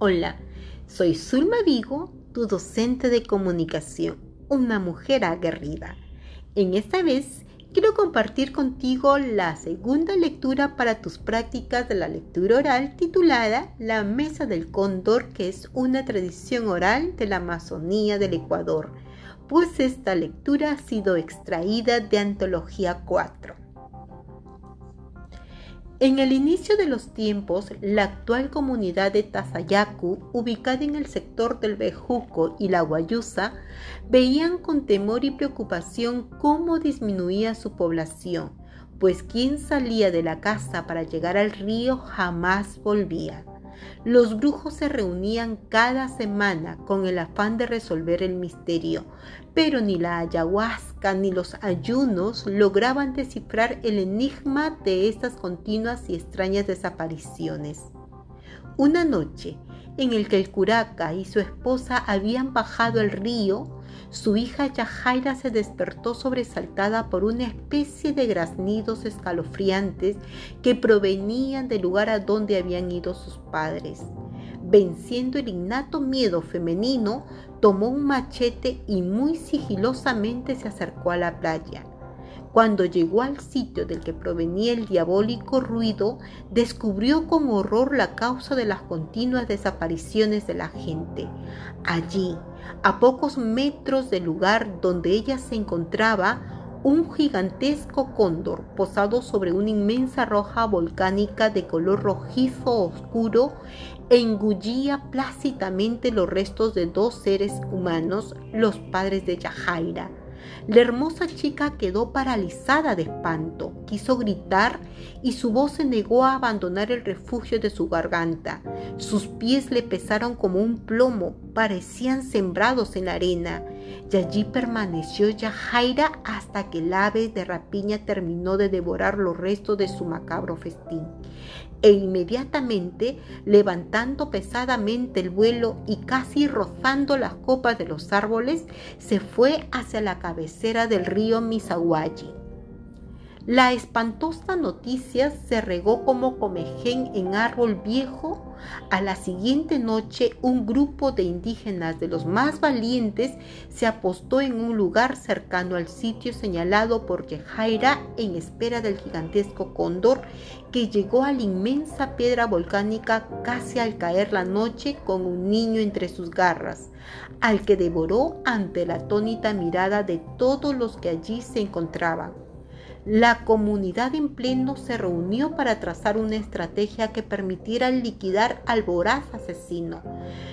Hola, soy Zulma Vigo, tu docente de comunicación, una mujer aguerrida. En esta vez quiero compartir contigo la segunda lectura para tus prácticas de la lectura oral titulada La Mesa del Cóndor, que es una tradición oral de la Amazonía del Ecuador, pues esta lectura ha sido extraída de Antología 4. En el inicio de los tiempos, la actual comunidad de Tazayacu, ubicada en el sector del Bejuco y la Guayusa, veían con temor y preocupación cómo disminuía su población, pues quien salía de la casa para llegar al río jamás volvía. Los brujos se reunían cada semana con el afán de resolver el misterio, pero ni la ayahuasca ni los ayunos lograban descifrar el enigma de estas continuas y extrañas desapariciones. Una noche, en el que el curaca y su esposa habían bajado el río, su hija Yajaira se despertó sobresaltada por una especie de graznidos escalofriantes que provenían del lugar a donde habían ido sus padres. Venciendo el innato miedo femenino, tomó un machete y muy sigilosamente se acercó a la playa. Cuando llegó al sitio del que provenía el diabólico ruido, descubrió con horror la causa de las continuas desapariciones de la gente. Allí, a pocos metros del lugar donde ella se encontraba, un gigantesco cóndor posado sobre una inmensa roja volcánica de color rojizo oscuro engullía plácidamente los restos de dos seres humanos, los padres de Yajaira la hermosa chica quedó paralizada de espanto, quiso gritar y su voz se negó a abandonar el refugio de su garganta. Sus pies le pesaron como un plomo, parecían sembrados en la arena, y allí permaneció Yajaira hasta que el ave de rapiña terminó de devorar los restos de su macabro festín e inmediatamente, levantando pesadamente el vuelo y casi rozando las copas de los árboles, se fue hacia la cabecera del río Misaguayi. La espantosa noticia se regó como comején en árbol viejo. A la siguiente noche un grupo de indígenas de los más valientes se apostó en un lugar cercano al sitio señalado por Yejaira en espera del gigantesco cóndor que llegó a la inmensa piedra volcánica casi al caer la noche con un niño entre sus garras, al que devoró ante la atónita mirada de todos los que allí se encontraban. La comunidad en pleno se reunió para trazar una estrategia que permitiera liquidar al voraz asesino.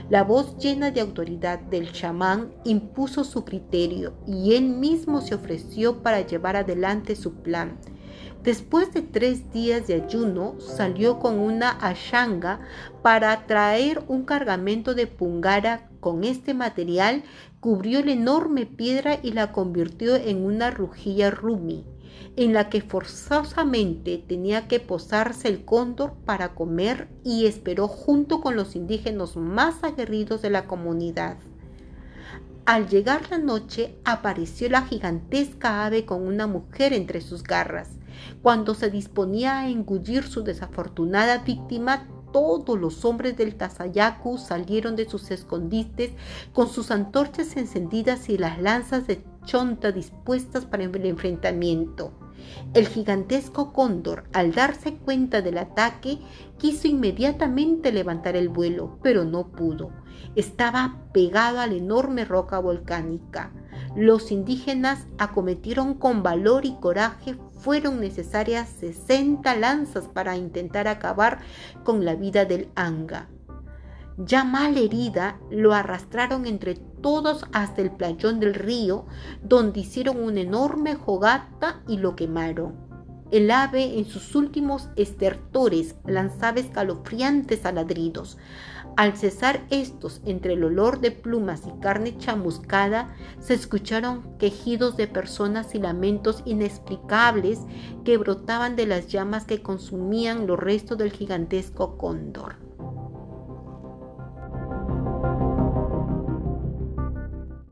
La voz llena de autoridad del chamán impuso su criterio y él mismo se ofreció para llevar adelante su plan. Después de tres días de ayuno, salió con una ashanga para traer un cargamento de pungara. Con este material cubrió la enorme piedra y la convirtió en una rujilla rumi en la que forzosamente tenía que posarse el cóndor para comer y esperó junto con los indígenas más aguerridos de la comunidad. Al llegar la noche apareció la gigantesca ave con una mujer entre sus garras. Cuando se disponía a engullir su desafortunada víctima, todos los hombres del Tazayacu salieron de sus escondites con sus antorchas encendidas y las lanzas de chonta dispuestas para el enfrentamiento. El gigantesco cóndor, al darse cuenta del ataque, quiso inmediatamente levantar el vuelo, pero no pudo. Estaba pegado a la enorme roca volcánica. Los indígenas acometieron con valor y coraje. Fueron necesarias 60 lanzas para intentar acabar con la vida del anga. Ya mal herida, lo arrastraron entre todos hasta el playón del río, donde hicieron una enorme jogata y lo quemaron. El ave en sus últimos estertores lanzaba escalofriantes aladridos. Al cesar estos entre el olor de plumas y carne chamuscada, se escucharon quejidos de personas y lamentos inexplicables que brotaban de las llamas que consumían los restos del gigantesco cóndor.